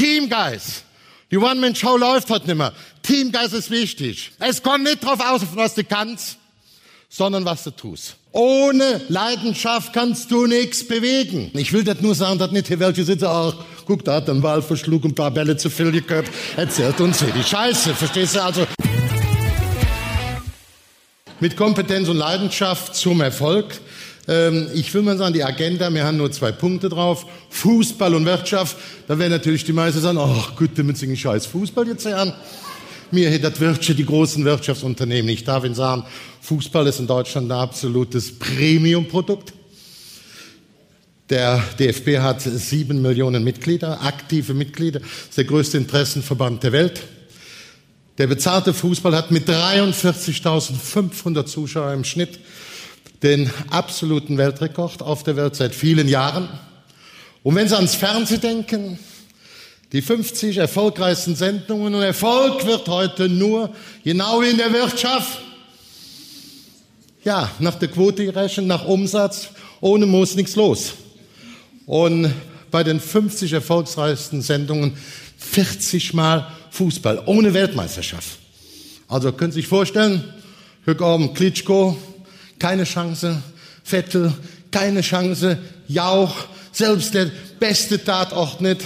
Teamgeist. Die One-Man-Show läuft heute nicht mehr. Teamgeist ist wichtig. Es kommt nicht drauf aus, was du kannst, sondern was du tust. Ohne Leidenschaft kannst du nichts bewegen. Ich will das nur sagen, dass nicht hier welche sitzen, ach, guck, da hat ein Wal verschlug ein paar Bälle zu viel geköpft, erzählt uns hier die Scheiße, verstehst du? Also, mit Kompetenz und Leidenschaft zum Erfolg. Ähm, ich will mal sagen, die Agenda, wir haben nur zwei Punkte drauf. Fußball und Wirtschaft. Da werden natürlich die meisten sagen, ach gut, damit singen scheiß Fußball jetzt an. Mir hätte Wirtschaft, die großen Wirtschaftsunternehmen. Ich darf Ihnen sagen, Fußball ist in Deutschland ein absolutes Premiumprodukt. Der DFB hat sieben Millionen Mitglieder, aktive Mitglieder. Das ist der größte Interessenverband der Welt. Der bezahlte Fußball hat mit 43.500 Zuschauern im Schnitt den absoluten Weltrekord auf der Welt seit vielen Jahren. Und wenn Sie ans Fernsehen denken, die 50 erfolgreichsten Sendungen und Erfolg wird heute nur genau in der Wirtschaft. Ja, nach der Quote gerechnet, nach Umsatz, ohne muss nichts los. Und bei den 50 erfolgreichsten Sendungen 40 Mal Fußball, ohne Weltmeisterschaft. Also können Sie sich vorstellen, Hück Klitschko, keine Chance, Vettel, keine Chance, Jauch, selbst der beste Tatort nicht.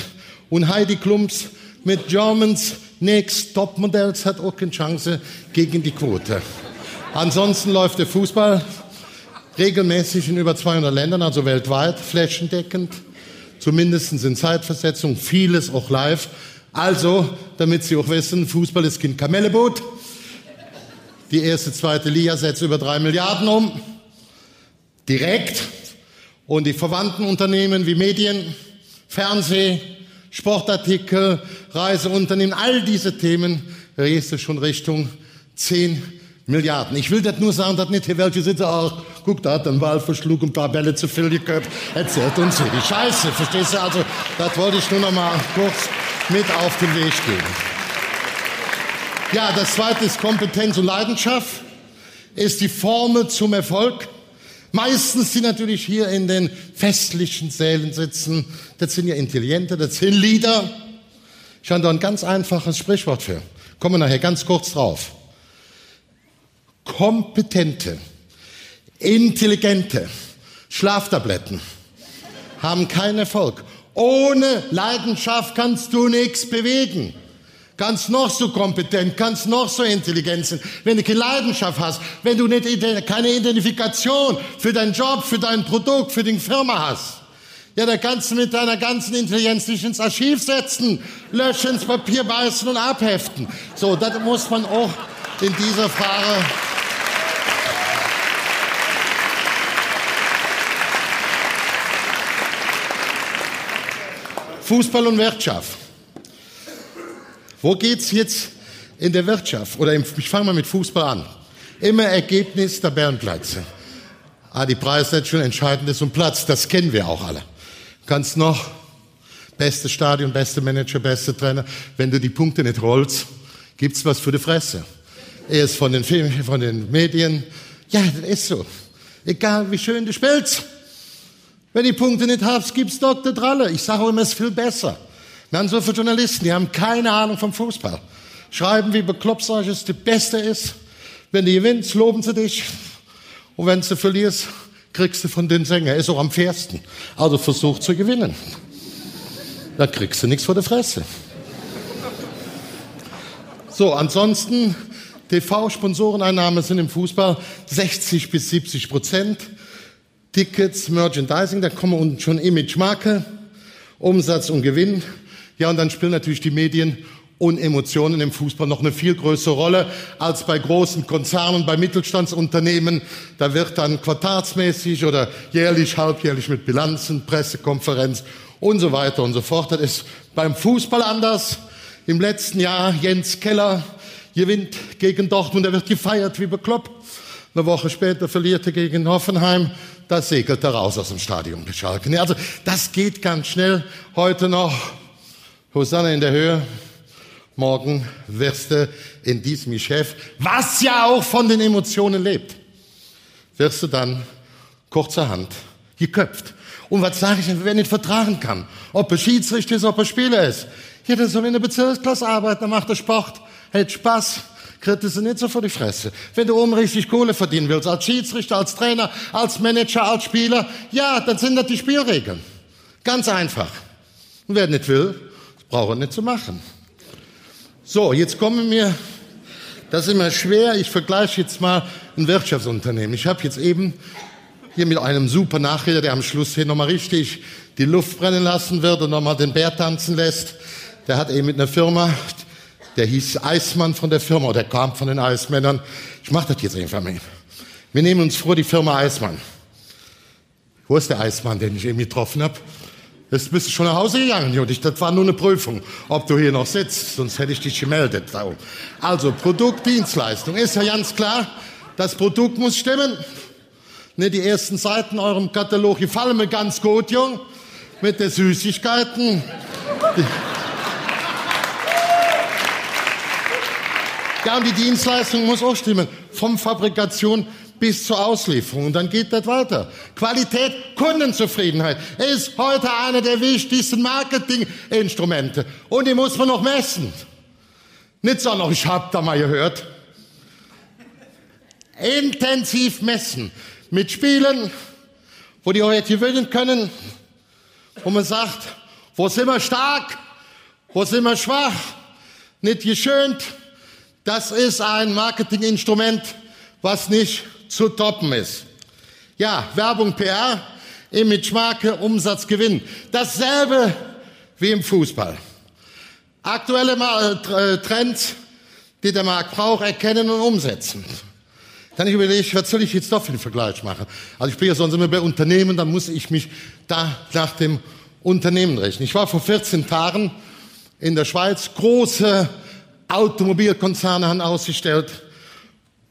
Und Heidi Klumps mit Germans Next Topmodells hat auch keine Chance gegen die Quote. Ansonsten läuft der Fußball regelmäßig in über 200 Ländern, also weltweit, flächendeckend, zumindest in Zeitversetzung, vieles auch live. Also, damit Sie auch wissen, Fußball ist kein Kamelleboot. Die erste, zweite Liga setzt über drei Milliarden um. Direkt. Und die verwandten Unternehmen wie Medien, Fernseh, Sportartikel, Reiseunternehmen, all diese Themen gehst du schon Richtung zehn Milliarden. Ich will das nur sagen, dass nicht hier welche sitzen, ach, guck, da hat ein Wal verschlug und ein paar Bälle zu viel geköpft, erzählt uns hier die Scheiße, verstehst du? Also, das wollte ich nur noch mal kurz mit auf den Weg geben. Ja, das zweite ist Kompetenz und Leidenschaft, ist die Formel zum Erfolg. Meistens, die natürlich hier in den festlichen Sälen sitzen, das sind ja Intelligente, das sind Lieder. Ich habe da ein ganz einfaches Sprichwort für. Kommen wir nachher ganz kurz drauf. Kompetente, intelligente Schlaftabletten haben keinen Erfolg. Ohne Leidenschaft kannst du nichts bewegen. Kannst noch so kompetent, kannst noch so intelligent sein. Wenn du keine Leidenschaft hast, wenn du nicht, keine Identifikation für deinen Job, für dein Produkt, für die Firma hast, ja, da kannst du mit deiner ganzen Intelligenz dich ins Archiv setzen, löschen, ins Papier beißen und abheften. So, das muss man auch in dieser Frage Fußball und Wirtschaft. Wo geht's jetzt in der Wirtschaft? Oder im, ich fange mal mit Fußball an. Immer Ergebnis Tabellenplätze. Ah, die Preise schon entscheidend ist um Platz. Das kennen wir auch alle. Kannst noch beste Stadion, beste Manager, beste Trainer. Wenn du die Punkte nicht rollst, gibt's was für die Fresse. Erst von den Filmen, von den Medien. Ja, das ist so. Egal wie schön du spielst. Wenn die Punkte nicht hast, gibt's Dr. Dralle. Ich sage immer, es ist viel besser. Wir haben so viele Journalisten, die haben keine Ahnung vom Fußball. Schreiben, wie bekloppt es der Beste ist. Wenn du gewinnst, loben sie dich. Und wenn du verlierst, kriegst du von den Sänger. Er ist auch am fairsten. Also versuch zu gewinnen. Da kriegst du nichts vor der Fresse. So, ansonsten, TV-Sponsoreneinnahmen sind im Fußball 60 bis 70 Prozent. Tickets, Merchandising, da kommen unten schon Image-Marke, Umsatz und Gewinn. Ja, und dann spielen natürlich die Medien und Emotionen im Fußball noch eine viel größere Rolle als bei großen Konzernen, bei Mittelstandsunternehmen. Da wird dann quartalsmäßig oder jährlich, halbjährlich mit Bilanzen, Pressekonferenz und so weiter und so fort. Das ist beim Fußball anders. Im letzten Jahr Jens Keller gewinnt gegen Dortmund, er wird gefeiert wie bekloppt. Eine Woche später verliert er gegen Hoffenheim, da segelt er raus aus dem Stadion beschalken. Also das geht ganz schnell heute noch Hosanna in der Höhe. Morgen wirst du in diesem Geschäft, was ja auch von den Emotionen lebt, wirst du dann kurzerhand geköpft. Und was sage ich, wer nicht vertragen kann? Ob er Schiedsrichter ist, ob er Spieler ist. Ja, der soll in der Bezirksklasse arbeiten, dann macht er Sport, hält Spaß, kriegt es nicht so vor die Fresse. Wenn du oben richtig Kohle verdienen willst, als Schiedsrichter, als Trainer, als Manager, als Spieler, ja, dann sind das die Spielregeln. Ganz einfach. Und wer nicht will, braucht er nicht zu machen. So, jetzt kommen wir, das ist immer schwer, ich vergleiche jetzt mal ein Wirtschaftsunternehmen. Ich habe jetzt eben hier mit einem super Nachrede, der am Schluss hier nochmal richtig die Luft brennen lassen wird und nochmal den Bär tanzen lässt. Der hat eben mit einer Firma, der hieß Eismann von der Firma, oder der kam von den Eismännern. Ich mache das jetzt einfach mit. Wir nehmen uns vor, die Firma Eismann. Wo ist der Eismann, den ich eben getroffen habe? Jetzt bist du schon nach Hause gegangen, Judith. Das war nur eine Prüfung, ob du hier noch sitzt. Sonst hätte ich dich gemeldet. Also, Produkt, Dienstleistung. Ist ja ganz klar. Das Produkt muss stimmen. Ne, die ersten Seiten eurem Katalog gefallen mir ganz gut, Jung. Mit den Süßigkeiten. Ja, und die Dienstleistung muss auch stimmen. Vom Fabrikation bis zur Auslieferung. Und dann geht das weiter. Qualität, Kundenzufriedenheit ist heute einer der wichtigsten Marketinginstrumente. Und die muss man noch messen. Nicht so noch, ich hab da mal gehört. Intensiv messen. Mit Spielen, wo die euch gewinnen können, wo man sagt, wo sind wir stark, wo sind wir schwach, nicht geschönt. Das ist ein Marketinginstrument, was nicht zu toppen ist. Ja, Werbung, PR, Image, Marke, Umsatz, Gewinn. Dasselbe wie im Fußball. Aktuelle äh, Trends, die der Markt braucht, erkennen und umsetzen. Dann ich überlege, was soll ich jetzt doch für einen Vergleich machen? Also ich bin ja sonst immer bei Unternehmen, dann muss ich mich da nach dem Unternehmen rechnen. Ich war vor 14 Tagen in der Schweiz, große Automobilkonzerne haben ausgestellt,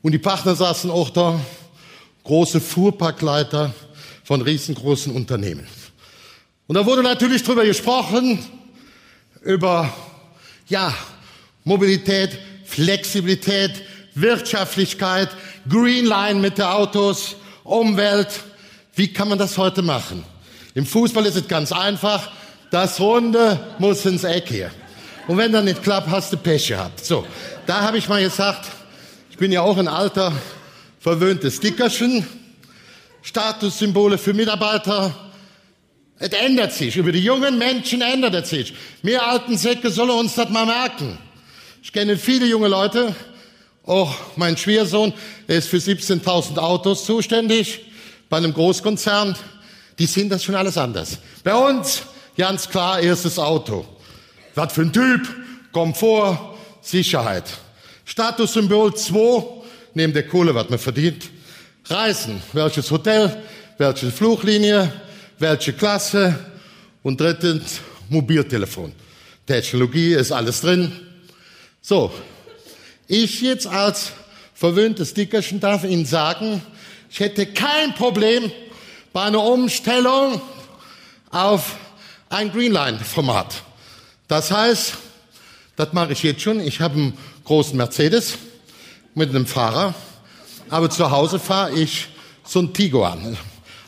und die Partner saßen auch da, große Fuhrparkleiter von riesengroßen Unternehmen. Und da wurde natürlich drüber gesprochen, über, ja, Mobilität, Flexibilität, Wirtschaftlichkeit, Greenline mit den Autos, Umwelt. Wie kann man das heute machen? Im Fußball ist es ganz einfach. Das Runde muss ins Eck hier. Und wenn dann nicht klappt, hast du Pech gehabt. So, da habe ich mal gesagt, ich bin ja auch ein alter, verwöhntes Dickerchen. Statussymbole für Mitarbeiter. Es ändert sich. Über die jungen Menschen ändert es sich. Wir alten Säcke sollen uns das mal merken. Ich kenne viele junge Leute. Auch mein Schwiegersohn ist für 17.000 Autos zuständig. Bei einem Großkonzern. Die sehen das schon alles anders. Bei uns ganz klar erstes Auto. Was für ein Typ? Komfort, Sicherheit. Statussymbol 2, neben der Kohle, was man verdient. Reisen, welches Hotel, welche Fluglinie, welche Klasse und drittens Mobiltelefon. Technologie ist alles drin. So, ich jetzt als verwöhntes Dickerchen darf Ihnen sagen, ich hätte kein Problem bei einer Umstellung auf ein Greenline-Format. Das heißt, das mache ich jetzt schon. Ich habe einen großen Mercedes mit einem Fahrer, aber zu Hause fahre ich so ein Tiguan.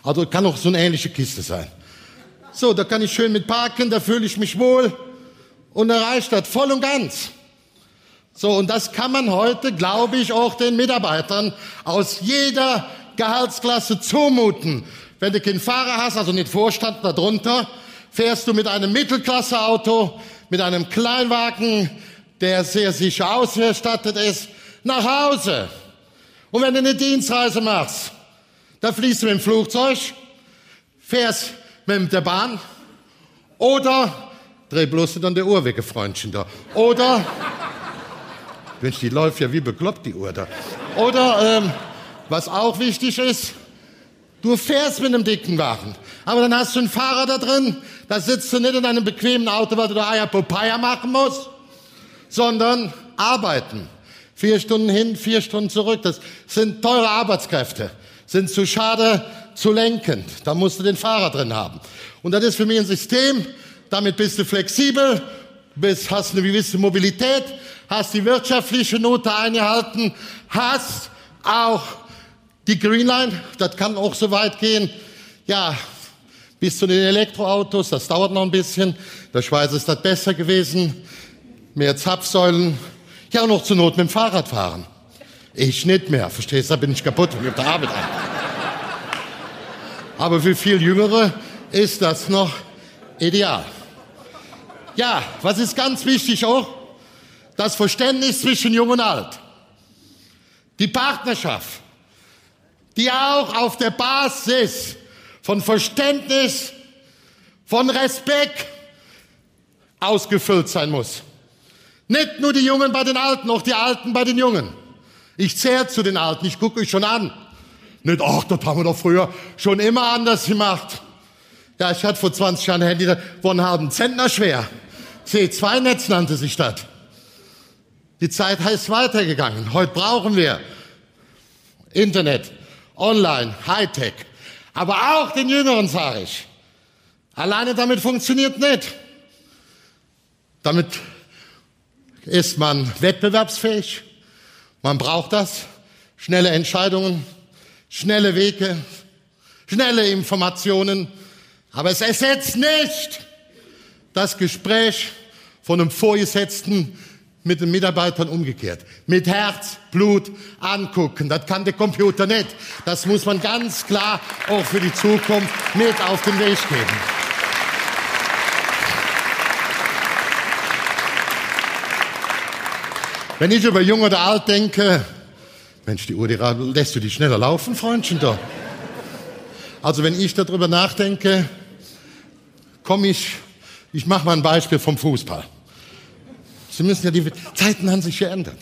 Also kann auch so eine ähnliche Kiste sein. So, da kann ich schön mit parken, da fühle ich mich wohl und erreicht das voll und ganz. So, und das kann man heute, glaube ich, auch den Mitarbeitern aus jeder Gehaltsklasse zumuten. Wenn du keinen Fahrer hast, also nicht Vorstand darunter, fährst du mit einem Mittelklasseauto, mit einem Kleinwagen, der sehr sicher ausgestattet ist, nach Hause. Und wenn du eine Dienstreise machst, da fließt du mit dem Flugzeug, fährst mit der Bahn oder dreh bloß an der Uhr weg, Freundchen da. Oder, Mensch, die läuft ja wie bekloppt, die Uhr da. Oder, ähm, was auch wichtig ist, du fährst mit einem dicken Wagen. Aber dann hast du einen Fahrer da drin, da sitzt du nicht in einem bequemen Auto, weil du da Eier Popeye machen musst, sondern arbeiten. Vier Stunden hin, vier Stunden zurück. Das sind teure Arbeitskräfte. Sind zu schade zu lenken. Da musst du den Fahrer drin haben. Und das ist für mich ein System. Damit bist du flexibel, bist, hast eine gewisse Mobilität, hast die wirtschaftliche Note eingehalten, hast auch die Greenline. Das kann auch so weit gehen. Ja, Bis zu den Elektroautos, das dauert noch ein bisschen. Der Schweiß ist das besser gewesen. Mehr Zapfsäulen. Ja, und noch zur Not mit dem Fahrrad fahren. Ich nicht mehr, verstehst du? Da bin ich kaputt und auf der Arbeit an. Aber für viel Jüngere ist das noch ideal. Ja, was ist ganz wichtig auch? Das Verständnis zwischen Jung und Alt. Die Partnerschaft, die auch auf der Basis von Verständnis, von Respekt ausgefüllt sein muss. Nicht nur die Jungen bei den Alten, auch die Alten bei den Jungen. Ich zähle zu den Alten, ich gucke euch schon an. Nicht, ach, das haben wir doch früher schon immer anders gemacht. Ja, ich hatte vor 20 Jahren ein Handy, wo einen halben Zentner schwer. C2-Netz nannte sich das. Die Zeit heißt weitergegangen. Heute brauchen wir Internet, Online, Hightech. Aber auch den Jüngeren sage ich. Alleine damit funktioniert nicht. Damit ist man wettbewerbsfähig. Man braucht das. Schnelle Entscheidungen, schnelle Wege, schnelle Informationen. Aber es ersetzt nicht das Gespräch von einem Vorgesetzten mit den Mitarbeitern umgekehrt. Mit Herz, Blut angucken. Das kann der Computer nicht. Das muss man ganz klar auch für die Zukunft mit auf den Weg geben. Wenn ich über jung oder alt denke, Mensch, die Uhr, die lässt du die schneller laufen, Freundchen da. Also wenn ich darüber nachdenke, komme ich, ich mache mal ein Beispiel vom Fußball. Sie müssen ja, die Zeiten haben sich geändert.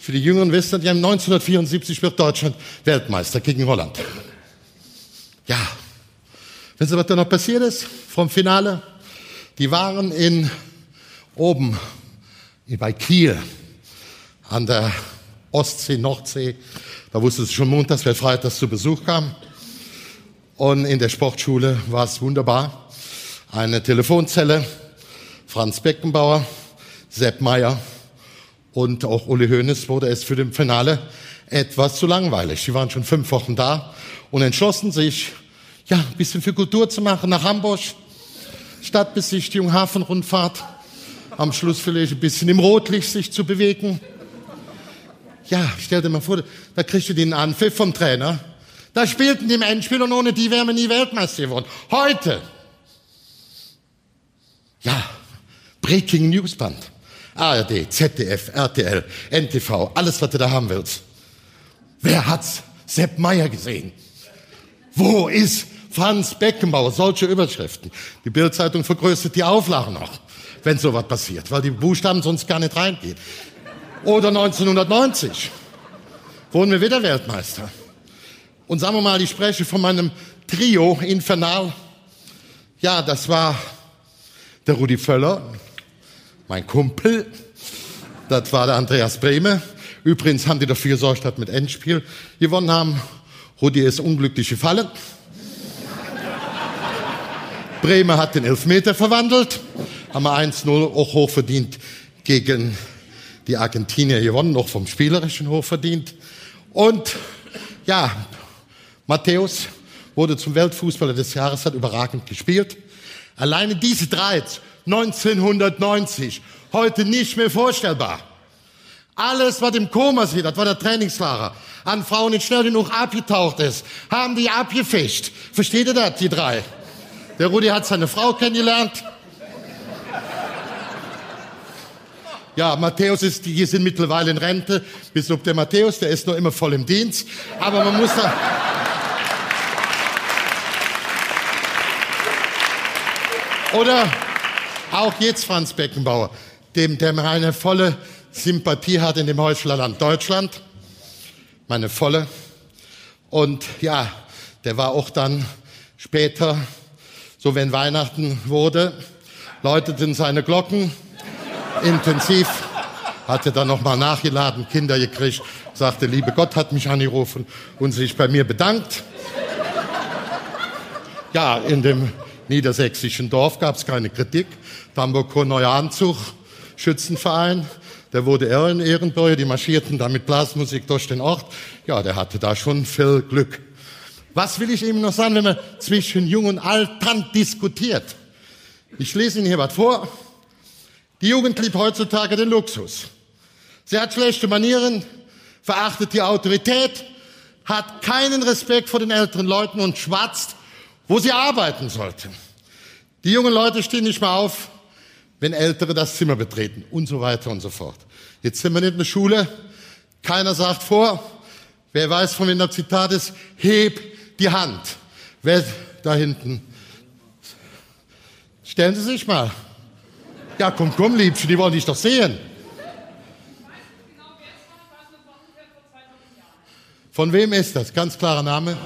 Für die Jüngeren wissen, ja, 1974 wird Deutschland Weltmeister gegen Holland. Ja. Wissen Sie, was da noch passiert ist vom Finale? Die waren in, oben, bei Kiel, an der Ostsee, Nordsee. Da wusste es schon montags, wer freitags zu Besuch kam. Und in der Sportschule war es wunderbar. Eine Telefonzelle, Franz Beckenbauer, Sepp Meyer und auch Uli Hoeneß wurde es für den Finale etwas zu langweilig. Sie waren schon fünf Wochen da und entschlossen sich, ja, ein bisschen für Kultur zu machen nach Hamburg. Stadtbesichtigung, Hafenrundfahrt. Am Schluss vielleicht ein bisschen im Rotlicht sich zu bewegen. Ja, stell dir mal vor, da kriegst du den Anpfiff vom Trainer. Da spielten die im Endspiel und ohne die wären wir nie Weltmeister geworden. Heute. Ja, Breaking News Band. ARD, ZDF, RTL, NTV, alles, was du da haben willst. Wer hat's? Sepp Meyer gesehen. Wo ist Franz Beckenbauer? Solche Überschriften. Die Bildzeitung vergrößert die Auflagen noch, wenn sowas passiert, weil die Buchstaben sonst gar nicht reingehen. Oder 1990 wurden wir wieder Weltmeister. Und sagen wir mal, ich spreche von meinem Trio Infernal. Ja, das war der Rudi Völler, mein Kumpel, das war der Andreas Brehme. Übrigens haben die dafür gesorgt, dass mit Endspiel gewonnen haben. Rudi ist unglücklich gefallen. Bremer hat den Elfmeter verwandelt, haben wir 1-0 auch hochverdient gegen die Argentinier gewonnen, auch vom Spielerischen hochverdient. Und ja, Matthäus wurde zum Weltfußballer des Jahres, hat überragend gespielt. Alleine diese drei 1990. Heute nicht mehr vorstellbar. Alles, was im Koma sieht, das war der Trainingsfahrer, an Frauen in schnell genug abgetaucht ist, haben die abgefischt. Versteht ihr das, die drei? Der Rudi hat seine Frau kennengelernt. Ja, Matthäus ist, die sind mittlerweile in Rente. Bis auf der Matthäus, der ist noch immer voll im Dienst. Aber man muss da, oder auch jetzt Franz Beckenbauer, dem, der meine volle Sympathie hat in dem Heuchlerland Deutschland. Meine volle. Und ja, der war auch dann später, so wenn Weihnachten wurde, läuteten seine Glocken intensiv, hatte dann nochmal nachgeladen, Kinder gekriegt, sagte, liebe Gott hat mich angerufen und sich bei mir bedankt. Ja, in dem niedersächsischen Dorf gab es keine Kritik. Hamburger neuer Anzug, Schützenverein. Der wurde er Ehrenbürger, die marschierten da mit Blasmusik durch den Ort. Ja, der hatte da schon viel Glück. Was will ich ihm noch sagen, wenn man zwischen Jung und Alt diskutiert? Ich lese Ihnen hier was vor. Die Jugend liebt heutzutage den Luxus. Sie hat schlechte Manieren, verachtet die Autorität, hat keinen Respekt vor den älteren Leuten und schwatzt, wo sie arbeiten sollten. Die jungen Leute stehen nicht mehr auf, wenn Ältere das Zimmer betreten und so weiter und so fort. Jetzt sind wir nicht in der Schule, keiner sagt vor, wer weiß, von wem das Zitat ist, heb die Hand. Wer da hinten? Stellen Sie sich mal. Ja, komm, komm, Liebchen, die wollen dich doch sehen. Von wem ist das? Ganz klarer Name?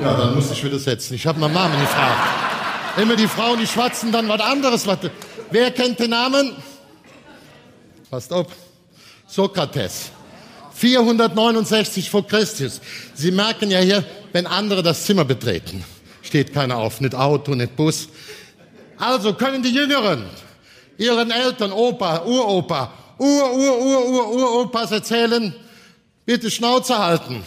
Ja, dann muss ich wieder setzen. Ich habe nach Namen gefragt. Immer die Frauen, die schwatzen dann was anderes. Wer kennt den Namen? Passt auf. Sokrates. 469 vor Christus. Sie merken ja hier, wenn andere das Zimmer betreten, steht keiner auf, nicht Auto, nicht Bus. Also können die Jüngeren ihren Eltern, Opa, Uropa, Ur, Ur, Ur, Ur, Uropas erzählen, Bitte Schnauze halten.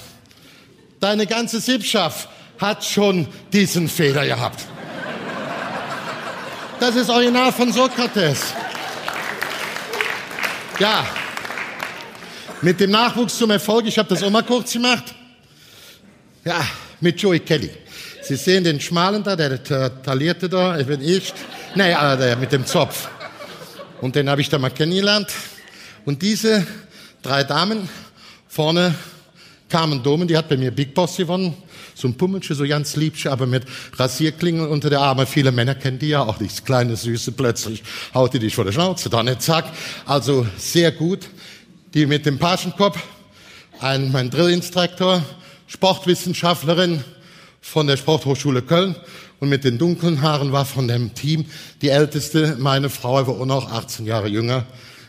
Deine ganze Sippschaft hat schon diesen Fehler gehabt. Das ist original von Sokrates. Ja, mit dem Nachwuchs zum Erfolg, ich habe das auch mal kurz gemacht. Ja, mit Joey Kelly. Sie sehen den Schmalen da, der, der Talierte da, ich bin ich. Nee, äh, der mit dem Zopf. Und den habe ich da mal kennengelernt. Und diese drei Damen Vorne Carmen Domen, die hat bei mir Big Boss gewonnen. So ein Pummelchen, so ganz liebsch, aber mit Rasierklingen unter der Arme. Viele Männer kennen die ja auch, dieses kleine Süße. Plötzlich haut die dich vor der Schnauze, dann nicht zack. Also sehr gut. Die mit dem Pagenkopf, ein, mein Drillinstruktor, Sportwissenschaftlerin von der Sporthochschule Köln und mit den dunklen Haaren war von dem Team die älteste, meine Frau, war auch noch 18 Jahre jünger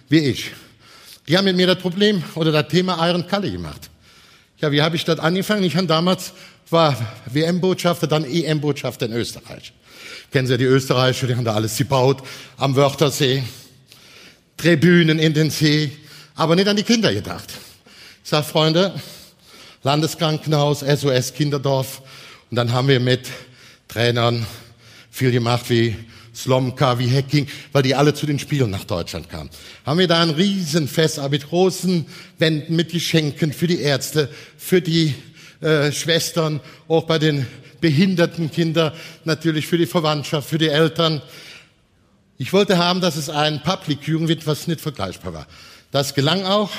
wie ich. Die haben mit mir das Problem oder das Thema Iron Kalle gemacht. Ja, wie habe ich das angefangen? Ich habe damals war WM-Botschafter, dann EM-Botschafter in Österreich. Kennen Sie die Österreicher, die haben da alles gebaut, am Wörthersee, Tribünen in den See, aber nicht an die Kinder gedacht. Ich sage, Freunde, Landeskrankenhaus, SOS Kinderdorf, und dann haben wir mit Trainern viel gemacht wie Slomka, wie Hacking, weil die alle zu den Spielen nach Deutschland kamen. Haben wir da ein Riesenfest mit großen Wänden, mit Geschenken für die Ärzte, für die äh, Schwestern, auch bei den behinderten Kindern, natürlich für die Verwandtschaft, für die Eltern. Ich wollte haben, dass es ein Public Viewing wird, was nicht vergleichbar war. Das gelang auch.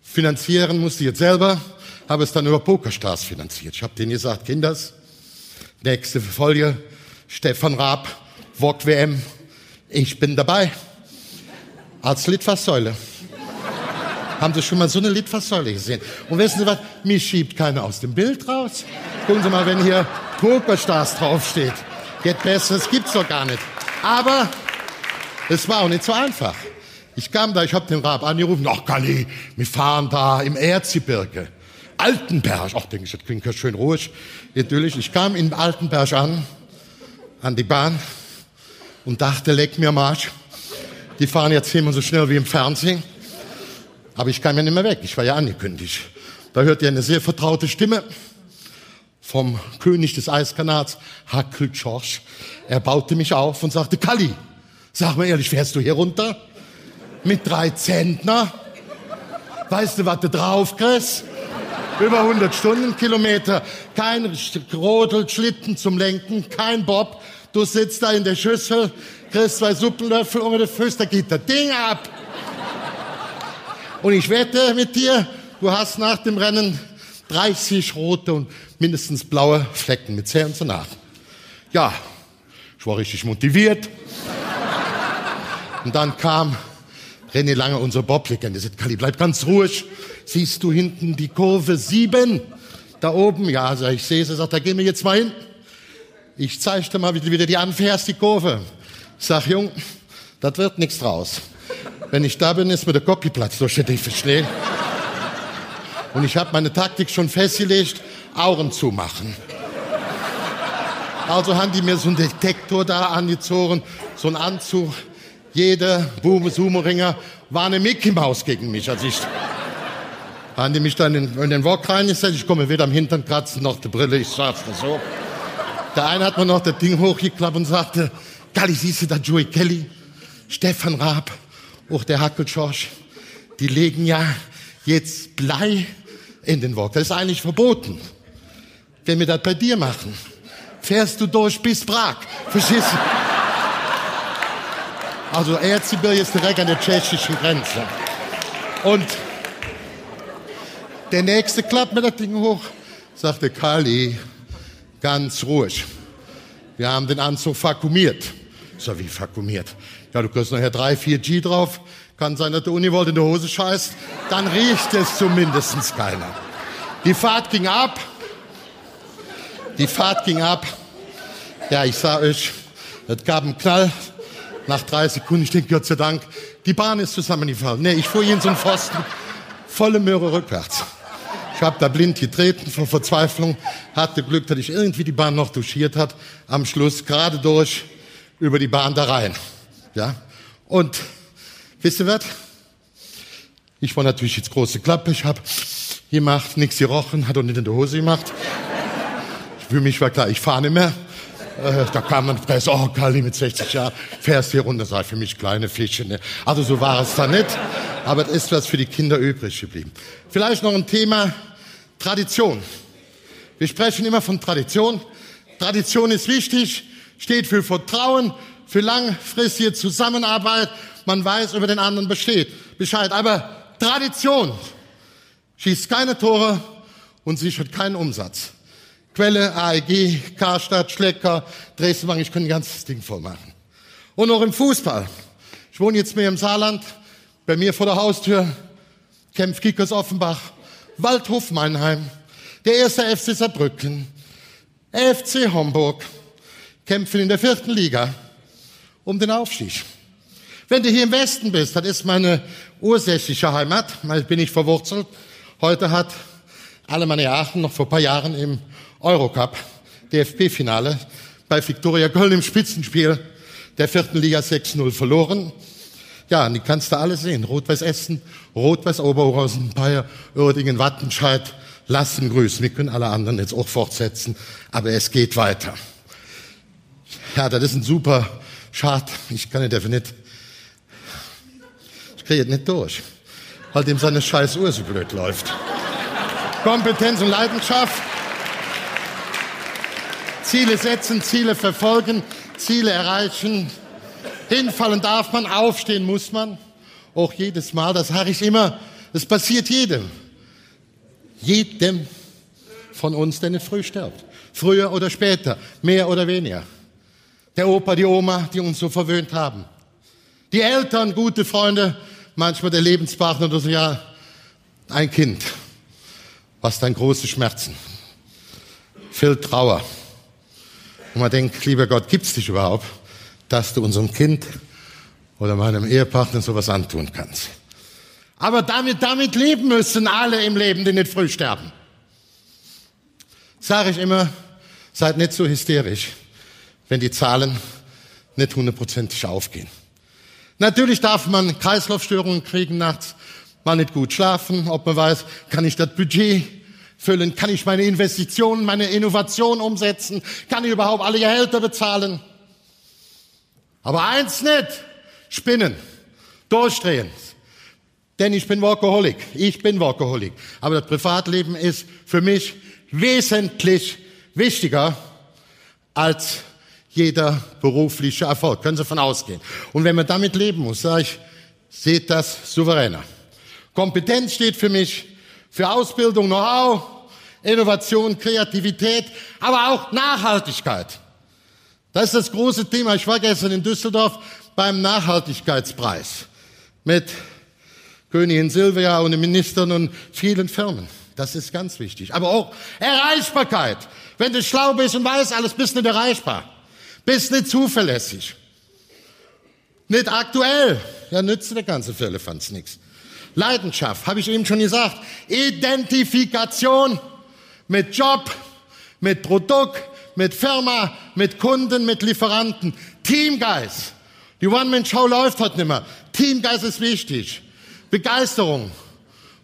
Finanzieren musste ich jetzt selber, habe es dann über Pokerstars finanziert. Ich habe denen gesagt, Kinders, nächste Folie, Stefan Raab, VOG WM, ich bin dabei. Als Litfaßsäule. Haben Sie schon mal so eine Litfaßsäule gesehen? Und wissen Sie was? Mich schiebt keiner aus dem Bild raus. Gucken Sie mal, wenn hier Pokerstars draufsteht. Geht besser, das gibt's doch gar nicht. Aber es war auch nicht so einfach. Ich kam da, ich habe den Rab angerufen, ach Kali, wir fahren da im Erzgebirge. Altenberg, ach denke ich, das klingt ja schön ruhig, idyllisch. Ich kam in Altenberg an, an die Bahn, und dachte, leck mir Marsch. Die fahren jetzt immer so schnell wie im Fernsehen. Aber ich kam ja nicht mehr weg. Ich war ja angekündigt. Da hört ihr eine sehr vertraute Stimme vom König des Eiskanals, Hakel George. Er baute mich auf und sagte, Kalli, sag mal ehrlich, fährst du hier runter? Mit drei Zentner? Weißt du, was du drauf kriegst? Über 100 Stundenkilometer, kein Rodelschlitten zum Lenken, kein Bob, Du sitzt da in der Schüssel, kriegst zwei Suppenlöffel unter den Füßen, da geht das Ding ab. Und ich wette mit dir, du hast nach dem Rennen 30 rote und mindestens blaue Flecken mit Zähnen zu nach. Ja, ich war richtig motiviert. Und dann kam René Lange, unser Bob-Legende, sagt, Kali, bleib ganz ruhig. Siehst du hinten die Kurve 7? Da oben? Ja, sag ich sehe sie, sagt, da gehen wir jetzt mal hin. Ich zeig dir mal, wie du wieder die anfährst, die Kurve. Ich sag, Jung, das wird nichts draus. Wenn ich da bin, ist mir der Copyplatz durch den Schnee. Und ich habe meine Taktik schon festgelegt, Augen zumachen. Also haben die mir so einen Detektor da angezogen, so einen Anzug. Jeder Bube, Sumo-Ringer war eine Mickey Maus gegen mich. Also ich, Haben die mich dann in, in den Wok reingesetzt, ich komme weder am Hintern kratzen noch die Brille, ich sag's dir so. Der eine hat mir noch das Ding hochgeklappt und sagte, Galli, siehst du da Joey Kelly, Stefan Raab, auch der Hackelschorsch, die legen ja jetzt Blei in den Wok. Das ist eigentlich verboten. Wenn wir das bei dir machen, fährst du durch bis Prag. Verstehst du? Also Erzgebirge ist direkt an der tschechischen Grenze. Und der nächste klappt mir das Ding hoch, sagte Kali, ganz ruhig. Wir haben den Anzug vakuumiert. So wie vakuumiert. Ja, du kriegst nachher drei, vier G drauf. Kann sein, dass der Univolt in der Hose scheißt. Dann riecht es zumindest keiner. Die Fahrt ging ab. Die Fahrt ging ab. Ja, ich sah euch, es gab einen Knall. Nach drei Sekunden, ich denke, Gott sei Dank, die Bahn ist zusammengefallen. Nee, ich fuhr hier in so einen Pfosten, volle Möhre rückwärts. Ich habe da blind getreten vor Verzweiflung, hatte Glück, dass ich irgendwie die Bahn noch duschiert hat. Am Schluss gerade durch über die Bahn da rein. Ja? Und wisst ihr was? Ich war natürlich jetzt große Klappe. Ich habe gemacht, nichts gerochen, hat auch nicht in der Hose gemacht. Für mich war klar, ich fahre nicht mehr. Äh, da kam man Presse, oh, Kali mit 60 Jahren, fährst hier runter, sei für mich kleine Fische. Ne? Also so war es da nicht. Aber es ist was für die Kinder übrig geblieben. Vielleicht noch ein Thema Tradition. Wir sprechen immer von Tradition. Tradition ist wichtig, steht für Vertrauen, für langfristige Zusammenarbeit. Man weiß über den anderen besteht, Bescheid. Aber Tradition schießt keine Tore und sichert keinen Umsatz. Quelle, AEG, Karstadt, Schlecker, Dresden, ich könnte ein ganzes Ding voll machen. Und auch im Fußball. Ich wohne jetzt mehr im Saarland, bei mir vor der Haustür, kämpft Kickers Offenbach, Waldhof Mannheim, der erste FC Saarbrücken, FC Homburg, kämpfen in der vierten Liga um den Aufstieg. Wenn du hier im Westen bist, das ist meine ursächliche Heimat, bin ich verwurzelt. Heute hat Alemannia Aachen noch vor paar Jahren im Eurocup, DFB-Finale, bei Viktoria Köln im Spitzenspiel der vierten Liga 6-0 verloren. Ja, und die kannst du alle sehen. Rot-Weiß Essen, Rot-Weiß Oberhausen, Bayer, Uerdingen, Wattenscheid, lassen grüßen. Wir können alle anderen jetzt auch fortsetzen, aber es geht weiter. Ja, das ist ein super Schad. Ich kann nicht, nicht. Ich kriege nicht durch, weil dem seine scheiß Uhr so blöd läuft. Kompetenz und Leidenschaft. Ziele setzen, Ziele verfolgen, Ziele erreichen. Hinfallen darf man, aufstehen muss man. Auch jedes Mal, das sage ich immer, das passiert jedem. Jedem von uns, der nicht früh stirbt. Früher oder später, mehr oder weniger. Der Opa, die Oma, die uns so verwöhnt haben. Die Eltern, gute Freunde, manchmal der Lebenspartner oder so, ja, ein Kind. Was dann große Schmerzen. Viel Trauer. Und man denkt, lieber Gott, gibt's dich überhaupt, dass du unserem Kind oder meinem Ehepartner sowas antun kannst? Aber damit, damit leben müssen alle im Leben, die nicht früh sterben. Sage ich immer, seid nicht so hysterisch, wenn die Zahlen nicht hundertprozentig aufgehen. Natürlich darf man Kreislaufstörungen kriegen nachts, mal nicht gut schlafen, ob man weiß, kann ich das Budget füllen? Kann ich meine Investitionen, meine Innovation umsetzen? Kann ich überhaupt alle Gehälter bezahlen? Aber eins nicht, spinnen, durchdrehen. Denn ich bin Workaholic, ich bin Workaholic. Aber das Privatleben ist für mich wesentlich wichtiger als jeder berufliche Erfolg. Können Sie von ausgehen. Und wenn man damit leben muss, sage ich, seht das souveräner. Kompetenz steht für mich für Ausbildung, Know-how, Innovation, Kreativität, aber auch Nachhaltigkeit. Das ist das große Thema. Ich war gestern in Düsseldorf beim Nachhaltigkeitspreis mit Königin Silvia und den Ministern und vielen Firmen. Das ist ganz wichtig. Aber auch Erreichbarkeit. Wenn du schlau bist und weißt alles, bist nicht erreichbar. Bist nicht zuverlässig. Nicht aktuell. Ja, nützt der ganze Firlefanz nichts. Leidenschaft, habe ich eben schon gesagt. Identifikation mit Job, mit Produkt, mit Firma, mit Kunden, mit Lieferanten. Teamgeist. Die One-Man-Show läuft heute nicht mehr. Teamgeist ist wichtig. Begeisterung.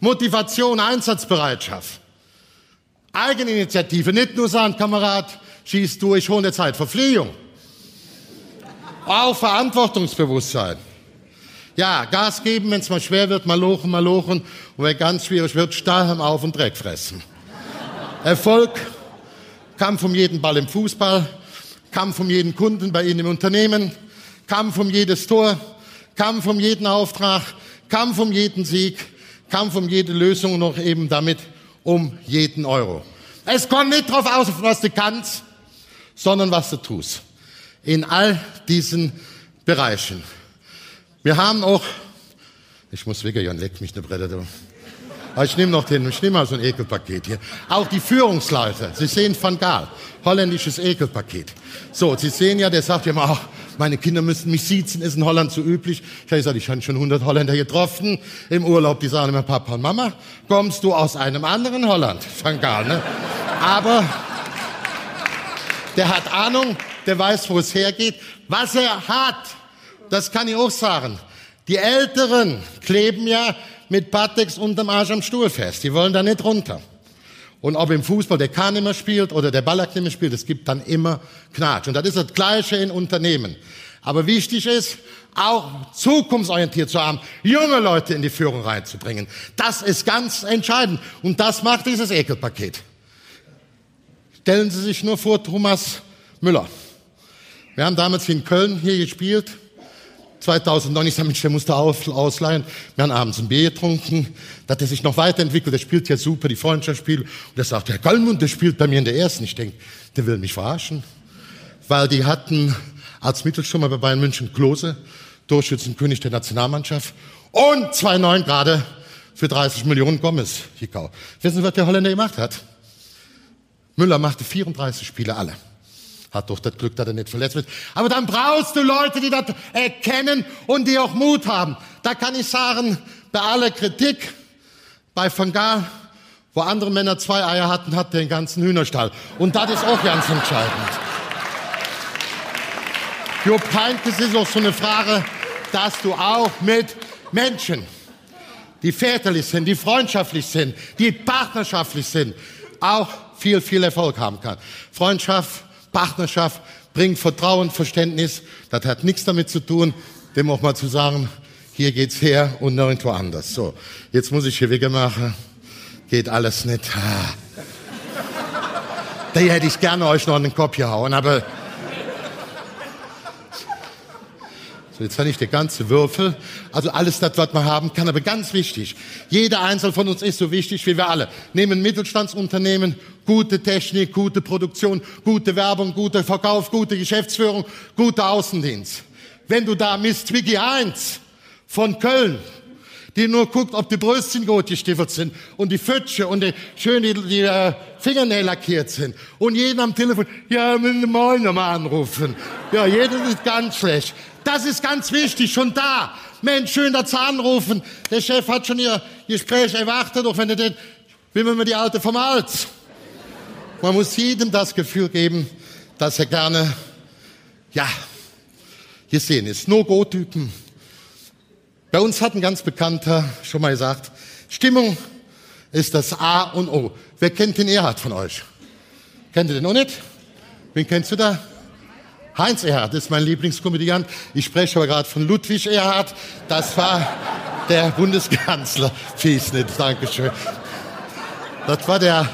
Motivation, Einsatzbereitschaft. Eigeninitiative, nicht nur sagen, Kamerad, schieß du, ich hole dir Zeit. Verpflegung. Auch Verantwortungsbewusstsein. Ja, Gas geben, wenn es mal schwer wird, mal lochen, mal lochen. Und wenn ganz schwierig wird, Stahlhelm auf und Dreck fressen. Erfolg, Kampf um jeden Ball im Fußball, Kampf um jeden Kunden bei Ihnen im Unternehmen, Kampf um jedes Tor, Kampf um jeden Auftrag, Kampf um jeden Sieg, Kampf um jede Lösung und noch eben damit um jeden Euro. Es kommt nicht darauf aus, was du kannst, sondern was du tust. In all diesen Bereichen. Wir haben auch, ich muss weggehen, leck mich eine Brille. Du. Aber ich nehme noch den, ich nehme mal so ein Ekelpaket hier. Auch die Führungsleiter, Sie sehen Van Gaal, holländisches Ekelpaket. So, Sie sehen ja, der sagt ja immer, ach, meine Kinder müssen mich siezen, ist in Holland so üblich. Ich habe gesagt, ich habe schon 100 Holländer getroffen im Urlaub, die sagen immer, Papa und Mama, kommst du aus einem anderen Holland? Van Gaal, ne? Aber der hat Ahnung, der weiß, wo es hergeht. Was er hat, das kann ich auch sagen. Die Älteren kleben ja mit Patex unterm Arsch am Stuhl fest. Die wollen da nicht runter. Und ob im Fußball der Kahn immer spielt oder der Ballack nicht mehr spielt, es gibt dann immer Knatsch. Und das ist das Gleiche in Unternehmen. Aber wichtig ist, auch zukunftsorientiert zu haben, junge Leute in die Führung reinzubringen. Das ist ganz entscheidend. Und das macht dieses Ekelpaket. Stellen Sie sich nur vor, Thomas Müller. Wir haben damals in Köln hier gespielt. 2009, ich sage, Mensch, der musste ausleihen. Wir haben abends ein Bier getrunken. Da hat er sich noch weiterentwickelt. Der spielt ja super, die Freundschaftsspiele. Und er sagt, Herr Kallmund, der spielt bei mir in der ersten. Ich denke, der will mich verarschen. Weil die hatten als Mittelstürmer bei Bayern München Klose, Torschützenkönig der Nationalmannschaft. Und 2,9 gerade für 30 Millionen Gomez gekauft. Wissen Sie, was der Holländer gemacht hat? Müller machte 34 Spiele alle. Hat doch das Glück, dass er nicht verletzt wird. Aber dann brauchst du Leute, die das erkennen und die auch Mut haben. Da kann ich sagen, bei aller Kritik, bei Van Gaal, wo andere Männer zwei Eier hatten, hat der den ganzen Hühnerstall. Und das ist auch ganz entscheidend. Jupp Heynckes ist auch so eine Frage, dass du auch mit Menschen, die väterlich sind, die freundschaftlich sind, die partnerschaftlich sind, auch viel, viel Erfolg haben kann. Freundschaft, Partnerschaft bringt Vertrauen, Verständnis. Das hat nichts damit zu tun, dem auch mal zu sagen, hier geht's her und nirgendwo anders. So, jetzt muss ich hier Wege machen. Geht alles nicht. Da hätte ich gerne euch noch in den Kopf gehauen, aber So, jetzt habe ich der ganze Würfel, also alles das, was man haben kann, aber ganz wichtig. Jeder Einzelne von uns ist so wichtig wie wir alle. Nehmen Mittelstandsunternehmen, gute Technik, gute Produktion, gute Werbung, guter Verkauf, gute Geschäftsführung, guter Außendienst. Wenn du da misst, Wiki 1 von Köln, die nur guckt, ob die Bröstchen gut gestiefelt sind und die Pfütsche und die, schön die, die äh, Fingernägel lackiert sind und jeden am Telefon, ja, müssen wir nochmal anrufen. Ja, jeder ist ganz schlecht. Das ist ganz wichtig, schon da. Mensch, schön, Sie anrufen. Der Chef hat schon Ihr Gespräch erwartet, doch wenn er den, wie wir die Alte vom Hals. Man muss jedem das Gefühl geben, dass er gerne, ja, hier sehen ist, No-Go-Typen. Bei uns hat ein ganz Bekannter schon mal gesagt, Stimmung ist das A und O. Wer kennt den Erhard von euch? Kennt ihr den auch nicht? Wen kennst du da? Heinz Erhard ist mein Lieblingskomödiant. Ich spreche aber gerade von Ludwig Erhard. Das war der Bundeskanzler. Fies nicht, Dankeschön. Das war der,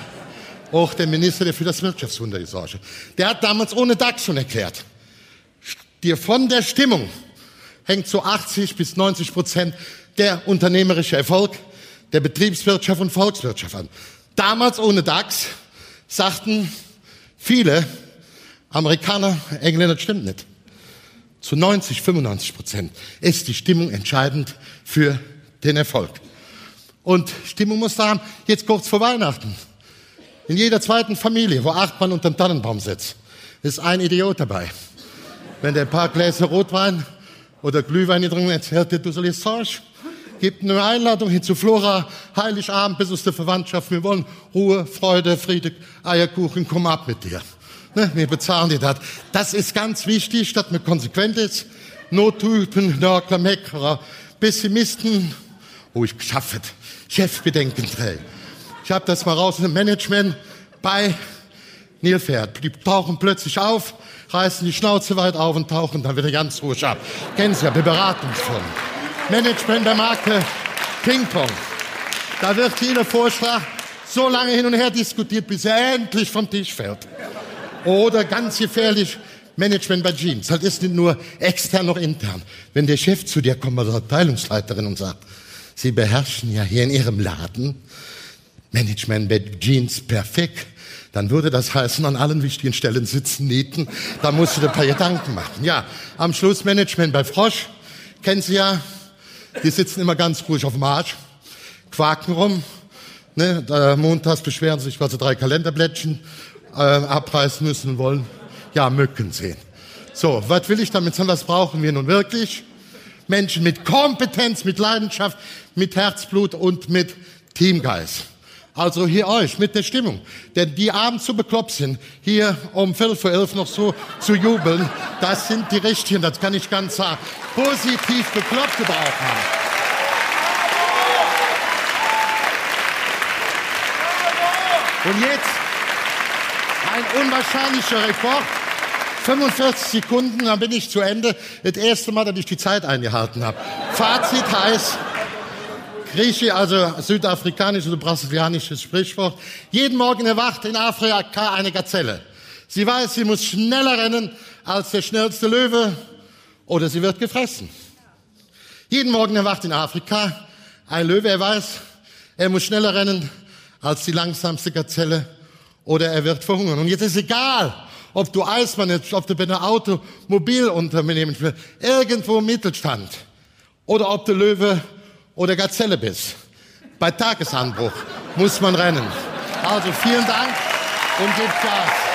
auch der Minister, der für das Wirtschaftswunder gesorgt hat. Der hat damals ohne DAX schon erklärt. Dir von der Stimmung hängt so 80 bis 90 Prozent der unternehmerische Erfolg der Betriebswirtschaft und Volkswirtschaft an. Damals ohne DAX sagten viele, Amerikaner, Engländer, das stimmt nicht. Zu 90, 95 Prozent ist die Stimmung entscheidend für den Erfolg. Und Stimmung muss da haben, jetzt kurz vor Weihnachten. In jeder zweiten Familie, wo acht Mann unter dem Tannenbaum sitzt, ist ein Idiot dabei. Wenn der ein paar Gläser Rotwein oder Glühwein hier drin erzählt, du soll jetzt Sorge, gibt eine Einladung hin zu Flora, Heiligabend, bis aus der Verwandtschaft. Wir wollen Ruhe, Freude, Friede, Eierkuchen, komm ab mit dir. Ne, wir bezahlen dir das. Das ist ganz wichtig, dass man konsequent ist. Nottypen, Nörgler, Meckerer, Pessimisten wo ich geschafft, Chefbedenkenträger. Ich habe das mal raus im Management bei Nilpferd. Die tauchen plötzlich auf, reißen die Schnauze weit auf und tauchen dann wieder ganz ruhig ab. Kennen Sie ja, beraten schon. Management der Marke Ping-Pong. Da wird jeder Vorschlag so lange hin und her diskutiert, bis er endlich vom Tisch fällt. Oder ganz gefährlich, Management bei Jeans. Das ist nicht nur extern noch intern. Wenn der Chef zu dir kommt, als Abteilungsleiterin und sagt, Sie beherrschen ja hier in Ihrem Laden Management bei Jeans perfekt, dann würde das heißen, an allen wichtigen Stellen sitzen, nieten. Da musst du dir ein paar Gedanken machen. Ja, am Schluss Management bei Frosch. Kennen Sie ja, die sitzen immer ganz ruhig auf dem Arsch, quaken rum. Ne, montags beschweren sich, weil sie drei Kalenderblättchen äh, abreißen müssen und wollen. Ja, Mücken sehen. So, was will ich damit sagen? Was brauchen wir nun wirklich? Menschen mit Kompetenz, mit Leidenschaft, mit Herzblut und mit Teamgeist. Also hier euch mit der Stimmung. Denn die abends so bekloppt sind, hier um Viertel vor elf noch so zu jubeln, das sind die Richtigen, das kann ich ganz sagen. Positiv bekloppt gebraucht haben. Und jetzt ein unwahrscheinlicher Rekord. 45 Sekunden, dann bin ich zu Ende. Das erste Mal, dass ich die Zeit eingehalten habe. Fazit heißt, Griechisch, also südafrikanisches oder brasilianisches Sprichwort. Jeden Morgen erwacht in Afrika eine Gazelle. Sie weiß, sie muss schneller rennen als der schnellste Löwe oder sie wird gefressen. Jeden Morgen erwacht in Afrika ein Löwe, er weiß, er muss schneller rennen als die langsamste Gazelle oder er wird verhungern. Und jetzt ist egal, ob du Eismann jetzt, ob du bei einer Automobilunternehmen, irgendwo im Mittelstand oder ob du Löwe oder Gazelle bist. Bei Tagesanbruch muss man rennen. Also vielen Dank und gebt Gas.